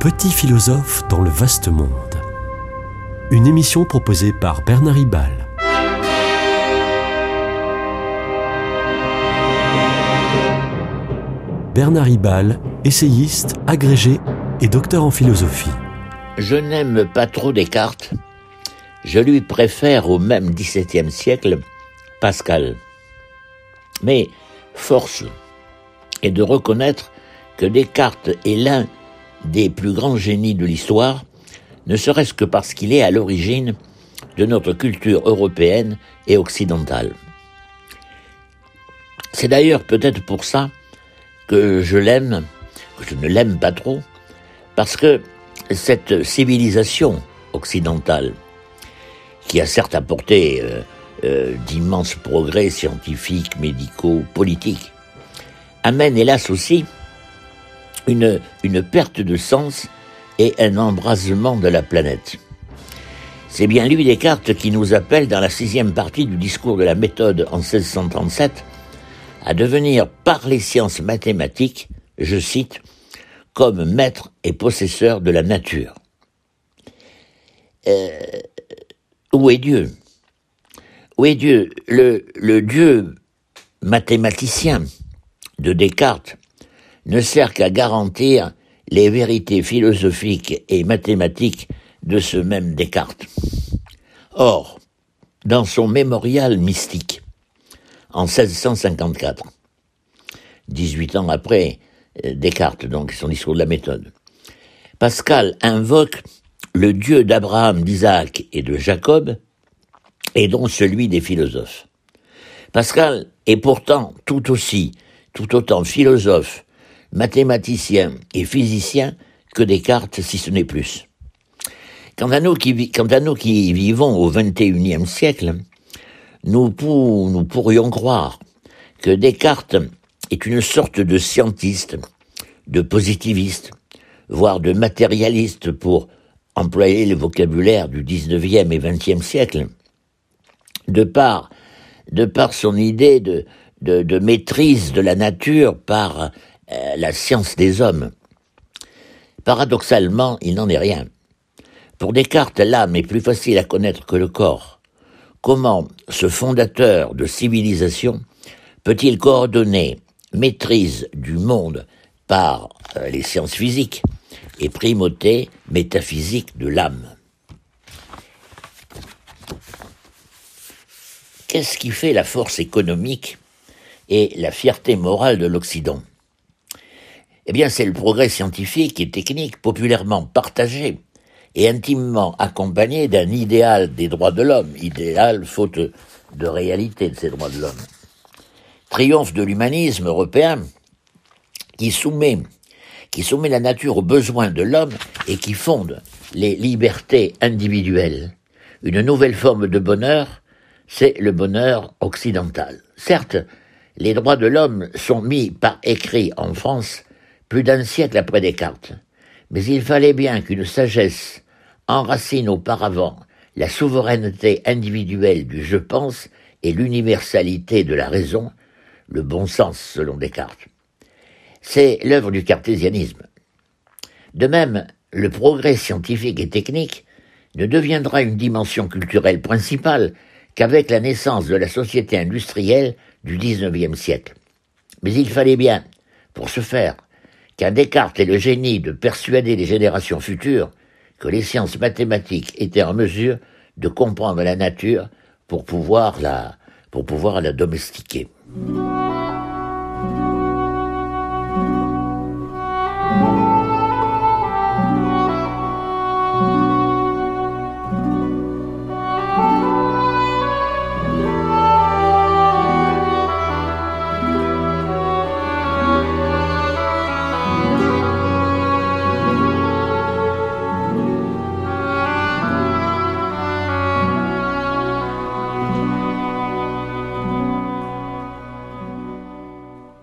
Petit philosophe dans le vaste monde. Une émission proposée par Bernard Ribal. Bernard Ribal, essayiste, agrégé et docteur en philosophie. Je n'aime pas trop Descartes. Je lui préfère au même XVIIe siècle Pascal. Mais force est de reconnaître que Descartes est l'un des plus grands génies de l'histoire, ne serait-ce que parce qu'il est à l'origine de notre culture européenne et occidentale. C'est d'ailleurs peut-être pour ça que je l'aime, que je ne l'aime pas trop, parce que cette civilisation occidentale, qui a certes apporté euh, euh, d'immenses progrès scientifiques, médicaux, politiques, amène hélas aussi une, perte de sens et un embrasement de la planète. C'est bien lui Descartes qui nous appelle dans la sixième partie du discours de la méthode en 1637 à devenir par les sciences mathématiques, je cite, comme maître et possesseur de la nature. Euh, où est Dieu? Où est Dieu? Le Dieu mathématicien de Descartes ne sert qu'à garantir les vérités philosophiques et mathématiques de ce même Descartes. Or, dans son mémorial mystique, en 1654, 18 ans après euh, Descartes, donc son discours de la méthode, Pascal invoque le Dieu d'Abraham, d'Isaac et de Jacob, et donc celui des philosophes. Pascal est pourtant tout aussi, tout autant philosophe mathématicien et physicien que Descartes, si ce n'est plus. Quant à nous qui, vivons au XXIe siècle, nous, pourrions croire que Descartes est une sorte de scientiste, de positiviste, voire de matérialiste pour employer le vocabulaire du XIXe et XXe siècle, de par, son idée de maîtrise de la nature par euh, la science des hommes. Paradoxalement, il n'en est rien. Pour Descartes, l'âme est plus facile à connaître que le corps. Comment ce fondateur de civilisation peut-il coordonner maîtrise du monde par euh, les sciences physiques et primauté métaphysique de l'âme? Qu'est-ce qui fait la force économique et la fierté morale de l'Occident? Eh bien, c'est le progrès scientifique et technique populairement partagé et intimement accompagné d'un idéal des droits de l'homme, idéal faute de réalité de ces droits de l'homme. Triomphe de l'humanisme européen qui soumet, qui soumet la nature aux besoins de l'homme et qui fonde les libertés individuelles. Une nouvelle forme de bonheur, c'est le bonheur occidental. Certes, les droits de l'homme sont mis par écrit en France plus d'un siècle après Descartes. Mais il fallait bien qu'une sagesse enracine auparavant la souveraineté individuelle du je pense et l'universalité de la raison, le bon sens selon Descartes. C'est l'œuvre du cartésianisme. De même, le progrès scientifique et technique ne deviendra une dimension culturelle principale qu'avec la naissance de la société industrielle du XIXe siècle. Mais il fallait bien, pour ce faire, qu'à Descartes ait le génie de persuader les générations futures que les sciences mathématiques étaient en mesure de comprendre la nature pour pouvoir la domestiquer.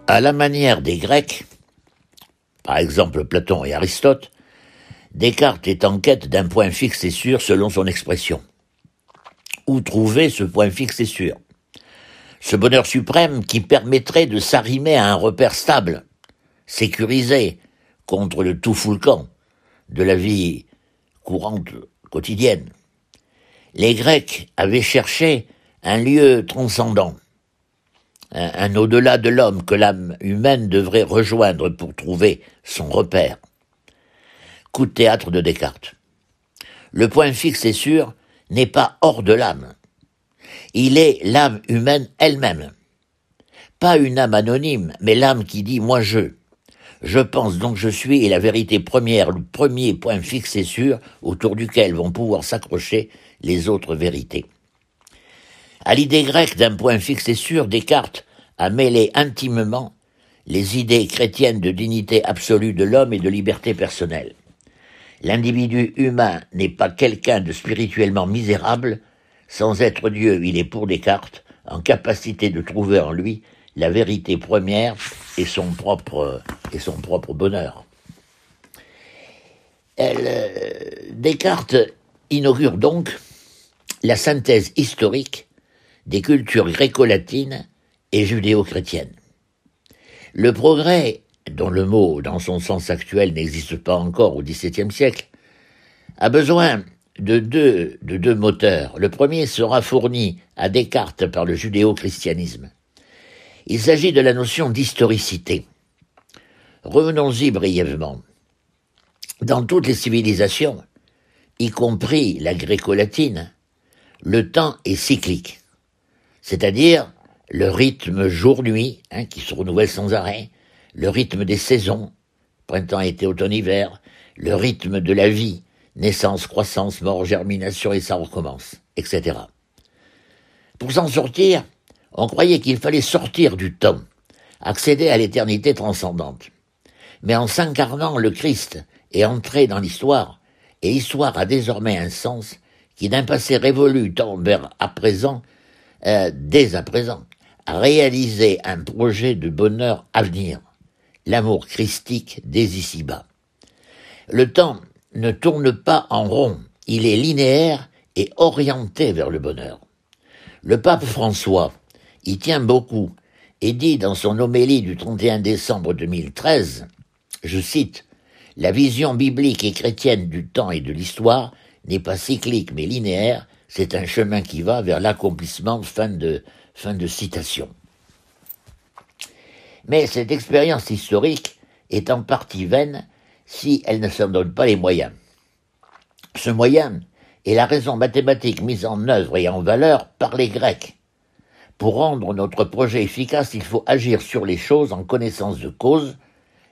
À la manière des Grecs, par exemple Platon et Aristote, Descartes est en quête d'un point fixe et sûr selon son expression. Où trouver ce point fixe et sûr? Ce bonheur suprême qui permettrait de s'arrimer à un repère stable, sécurisé contre le tout fou camp, de la vie courante quotidienne. Les Grecs avaient cherché un lieu transcendant, un, au-delà de l'homme que l'âme humaine devrait rejoindre pour trouver son repère. Coup de théâtre de Descartes. Le point fixe et sûr n'est pas hors de l'âme. Il est l'âme humaine elle-même. Pas une âme anonyme, mais l'âme qui dit moi je. Je pense donc je suis et la vérité première, le premier point fixe et sûr autour duquel vont pouvoir s'accrocher les autres vérités. À l'idée grecque d'un point fixe et sûr, Descartes a mêlé intimement les idées chrétiennes de dignité absolue de l'homme et de liberté personnelle. L'individu humain n'est pas quelqu'un de spirituellement misérable, sans être Dieu, il est pour Descartes en capacité de trouver en lui la vérité première et son propre, bonheur. Euh, Descartes inaugure donc la synthèse historique des cultures gréco-latines et judéo-chrétiennes. Le progrès, dont le mot dans son sens actuel n'existe pas encore au XVIIe siècle, a besoin de deux, de deux moteurs. Le premier sera fourni à Descartes par le judéo-christianisme. Il s'agit de la notion d'historicité. Revenons-y brièvement. Dans toutes les civilisations, y compris la gréco-latine, le temps est cyclique, c'est-à-dire le rythme jour-nuit, hein, qui se renouvelle sans arrêt, le rythme des saisons, printemps, été, automne, hiver, le rythme de la vie, naissance, croissance, mort, germination, et ça recommence, etc. Pour s'en sortir, on croyait qu'il fallait sortir du temps, accéder à l'éternité transcendante. Mais en s'incarnant, le Christ est entré dans l'histoire, et l'histoire a désormais un sens qui d'un passé révolu tend vers à présent, euh, dès à présent, réaliser un projet de bonheur à venir, l'amour christique des ici-bas. Le temps ne tourne pas en rond, il est linéaire et orienté vers le bonheur. Le pape François y tient beaucoup et dit dans son homélie du 31 décembre 2013, je cite, La vision biblique et chrétienne du temps et de l'histoire n'est pas cyclique mais linéaire, c'est un chemin qui va vers l'accomplissement. Fin de, citation. Mais cette expérience historique est en partie vaine si elle ne s'en donne pas les moyens. Ce moyen est la raison mathématique mise en œuvre et en valeur par les Grecs. Pour rendre notre projet efficace, il faut agir sur les choses en connaissance de cause.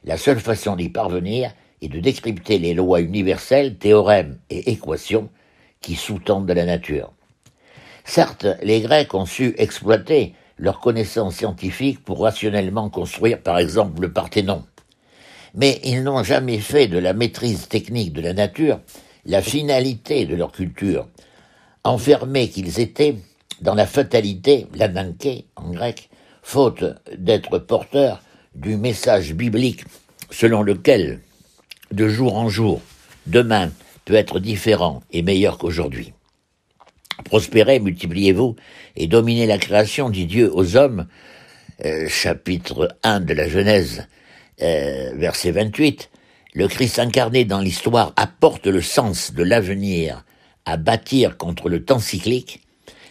La seule façon d'y parvenir est de décrypter les lois universelles, théorèmes et équations qui sous-tendent la nature. Certes, les Grecs ont su exploiter leurs connaissances scientifiques pour rationnellement construire par exemple le Parthénon. Mais ils n'ont jamais fait de la maîtrise technique de la nature la finalité de leur culture, enfermés qu'ils étaient dans la fatalité, l'ananké en grec, faute d'être porteurs du message biblique selon lequel, de jour en jour, demain peut être différent et meilleur qu'aujourd'hui. Prospérez, multipliez-vous et dominez la création, dit Dieu aux hommes, euh, chapitre 1 de la Genèse, euh, verset 28, le Christ incarné dans l'histoire apporte le sens de l'avenir à bâtir contre le temps cyclique,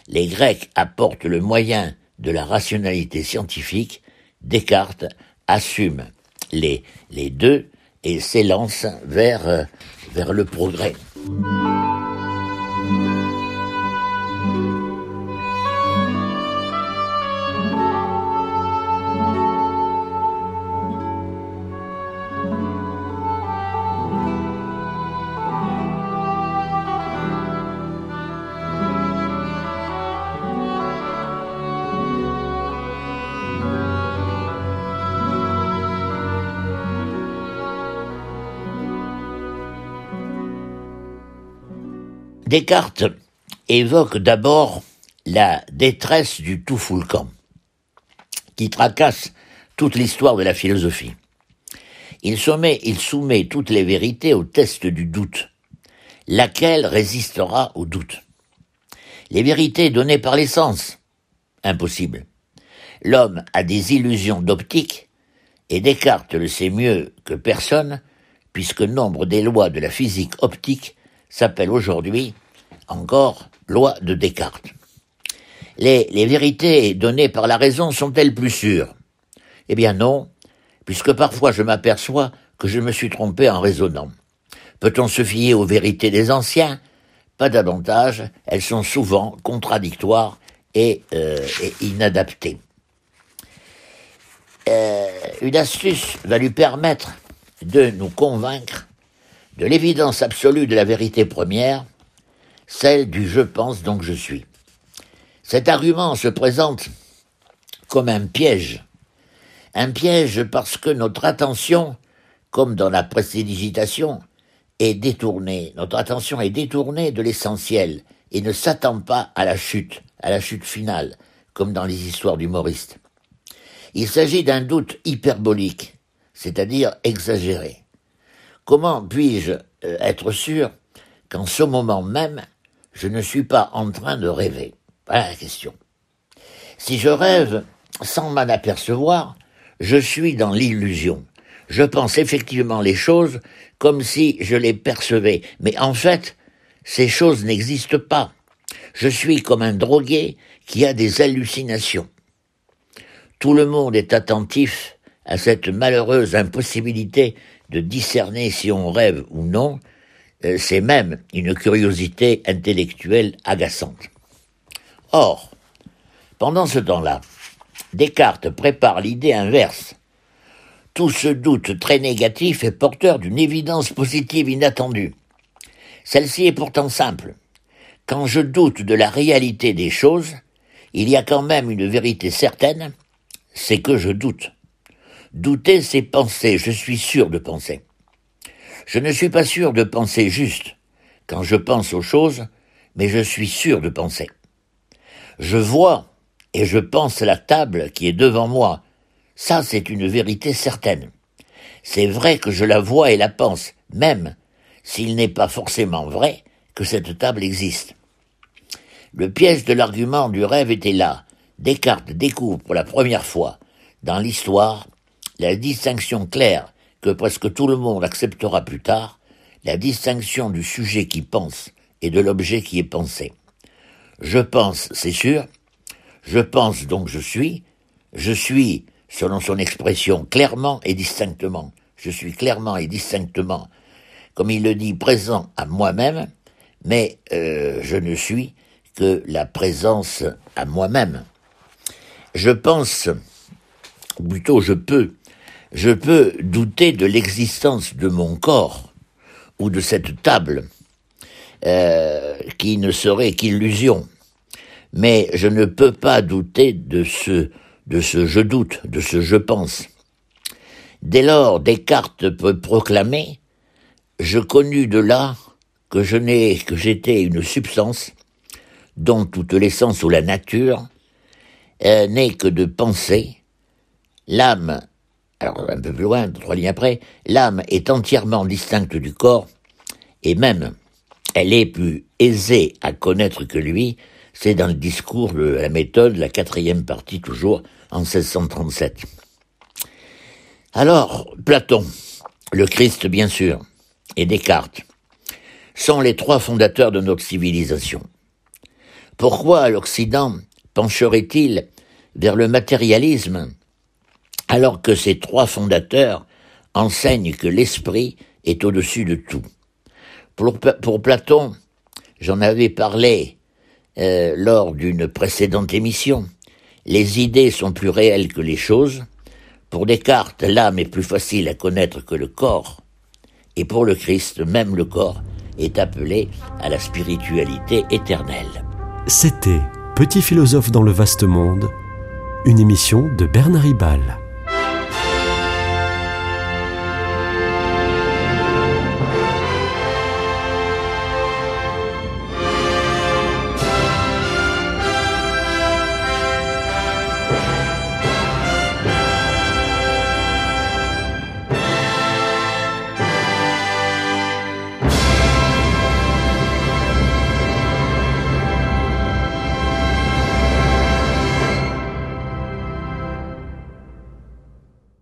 les Grecs apportent le moyen de la rationalité scientifique, Descartes assume. Les, les deux et s'élance vers, euh, le progrès. Descartes évoque d'abord la détresse du tout fou camp, qui tracasse toute l'histoire de la philosophie. Il soumet, il soumet toutes les vérités au test du doute, laquelle résistera au doute? Les vérités données par les sens, impossible. L'homme a des illusions d'optique, et Descartes le sait mieux que personne, puisque nombre des lois de la physique optique s'appellent aujourd'hui encore lois de Descartes. Les, les vérités données par la raison sont-elles plus sûres? Eh bien non, puisque parfois je m'aperçois que je me suis trompé en raisonnant. Peut-on se fier aux vérités des anciens? Pas davantage, elles sont souvent contradictoires et, euh, inadaptées. Euh, une astuce va lui permettre de nous convaincre de l'évidence absolue de la vérité première, celle du je pense donc je suis. Cet argument se présente comme un piège. Un piège parce que notre attention, comme dans la précédigitation, est détournée. Notre attention est détournée de l'essentiel et ne s'attend pas à la chute, à la chute finale, comme dans les histoires d'humoristes. Il s'agit d'un doute hyperbolique, c'est-à-dire exagéré. Comment puis-je euh, être sûr qu'en ce moment même, je ne suis pas en train de rêver? Voilà la question. Si je rêve sans m'en apercevoir, je suis dans l'illusion. Je pense effectivement les choses comme si je les percevais, mais en fait, ces choses n'existent pas. Je suis comme un drogué qui a des hallucinations. Tout le monde est attentif à cette malheureuse impossibilité de discerner si on rêve ou non, euh, c'est même une curiosité intellectuelle agaçante. Or, pendant ce temps-là, Descartes prépare l'idée inverse. Tout ce doute très négatif est porteur d'une évidence positive inattendue. Celle-ci est pourtant simple. Quand je doute de la réalité des choses, il y a quand même une vérité certaine, c'est que je doute. Douter, c'est penser, je suis sûr de penser. Je ne suis pas sûr de penser juste quand je pense aux choses, mais je suis sûr de penser. Je vois et je pense la table qui est devant moi. Ça, c'est une vérité certaine. C'est vrai que je la vois et la pense, même s'il n'est pas forcément vrai que cette table existe. Le piège de l'argument du rêve était là. Descartes découvre pour la première fois dans l'histoire la distinction claire que presque tout le monde acceptera plus tard, la distinction du sujet qui pense et de l'objet qui est pensé. Je pense, c'est sûr, je pense donc je suis, je suis, selon son expression, clairement et distinctement, je suis clairement et distinctement, comme il le dit, présent à moi-même, mais euh, je ne suis que la présence à moi-même. Je pense, ou plutôt je peux, je peux douter de l'existence de mon corps ou de cette table euh, qui ne serait qu'illusion. Mais je ne peux pas douter de ce, de ce je doute, de ce je pense. Dès lors, Descartes peut proclamer Je connus de là que je n'ai, que j'étais une substance dont toute l'essence ou la nature euh, n'est que de pensée, l'âme alors un peu plus loin, trois lignes après, l'âme est entièrement distincte du corps, et même elle est plus aisée à connaître que lui, c'est dans le discours de la méthode, la quatrième partie toujours, en 1637. Alors, Platon, le Christ bien sûr, et Descartes, sont les trois fondateurs de notre civilisation. Pourquoi l'Occident pencherait-il vers le matérialisme alors que ces trois fondateurs enseignent que l'esprit est au-dessus de tout. Pour, Platon, j'en avais parlé euh, lors d'une précédente émission, les idées sont plus réelles que les choses. Pour Descartes, l'âme est plus facile à connaître que le corps. Et pour le Christ, même le corps est appelé à la spiritualité éternelle. C'était Petit philosophe dans le vaste monde, une émission de Bernard Ribal.